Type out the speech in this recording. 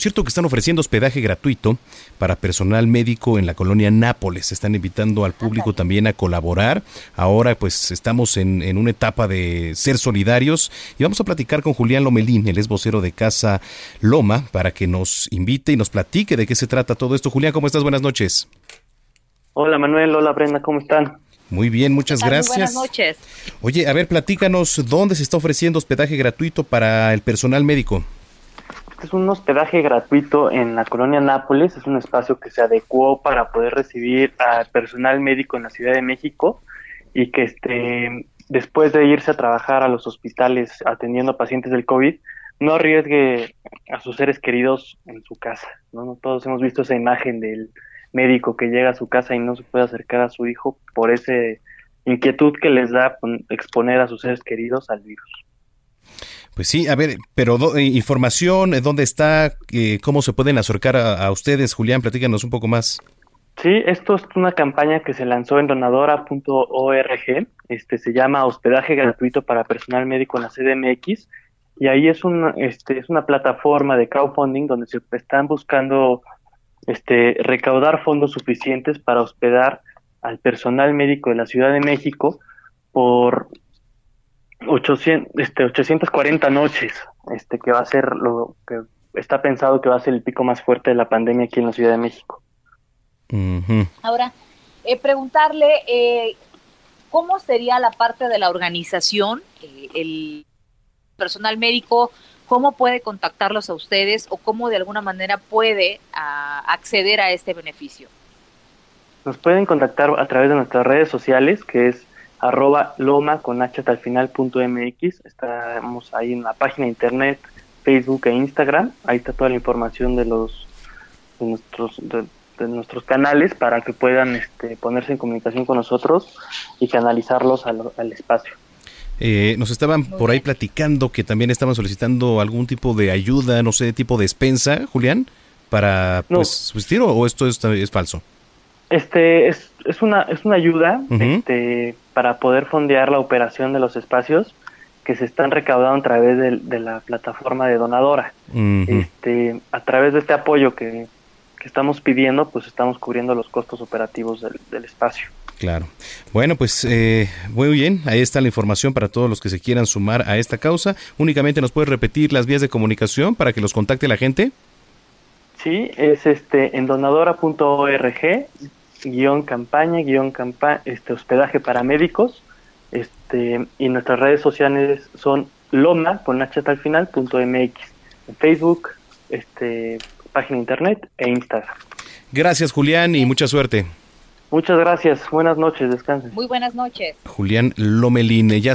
Cierto que están ofreciendo hospedaje gratuito para personal médico en la colonia Nápoles. Están invitando al público también a colaborar. Ahora pues estamos en, en una etapa de ser solidarios y vamos a platicar con Julián Lomelín, el es vocero de Casa Loma, para que nos invite y nos platique de qué se trata todo esto. Julián, ¿cómo estás? Buenas noches. Hola Manuel, hola Brenda, ¿cómo están? Muy bien, muchas gracias. Muy buenas noches. Oye, a ver, platícanos, ¿dónde se está ofreciendo hospedaje gratuito para el personal médico? Es un hospedaje gratuito en la colonia Nápoles, es un espacio que se adecuó para poder recibir al personal médico en la Ciudad de México y que este, después de irse a trabajar a los hospitales atendiendo a pacientes del COVID, no arriesgue a sus seres queridos en su casa. ¿no? Todos hemos visto esa imagen del médico que llega a su casa y no se puede acercar a su hijo por esa inquietud que les da exponer a sus seres queridos al virus. Pues sí, a ver, pero eh, información, eh, ¿dónde está? Eh, ¿Cómo se pueden acercar a, ustedes? Julián, platícanos un poco más. Sí, esto es una campaña que se lanzó en donadora.org, este se llama Hospedaje gratuito para personal médico en la CDMX y ahí es una este es una plataforma de crowdfunding donde se están buscando este recaudar fondos suficientes para hospedar al personal médico de la Ciudad de México por 800, este, 840 noches, este, que va a ser lo que está pensado que va a ser el pico más fuerte de la pandemia aquí en la Ciudad de México. Ahora, eh, preguntarle, eh, ¿cómo sería la parte de la organización? Eh, el personal médico, ¿cómo puede contactarlos a ustedes o cómo de alguna manera puede acceder a este beneficio? Nos pueden contactar a través de nuestras redes sociales, que es arroba loma con h al final punto mx. Estamos ahí en la página de internet, Facebook e Instagram. Ahí está toda la información de los de nuestros de, nuestros canales para que puedan este, ponerse en comunicación con nosotros y canalizarlos al, al espacio. Eh, nos estaban por ahí platicando que también estaban solicitando algún tipo de ayuda, no sé, tipo de despensa, Julián, para pues subsistir o esto es, es falso. Este es, es una es una ayuda este, para poder fondear la operación de los espacios que se están recaudando a través de, la plataforma de donadora. Este a través de este apoyo que, estamos pidiendo, pues estamos cubriendo los costos operativos del, espacio. Claro. Bueno, pues eh, muy bien, ahí está la información para todos los que se quieran sumar a esta causa. Únicamente nos puedes repetir las vías de comunicación para que los contacte la gente. Sí, es este en donadora.org guion campaña, guion campa este hospedaje para médicos, este, y nuestras redes sociales son loma con h al final punto mx, en Facebook, este, página internet e Instagram. Gracias Julián y mucha suerte. Muchas gracias, buenas noches, descansen. Muy buenas noches. Julián Lomelín, ya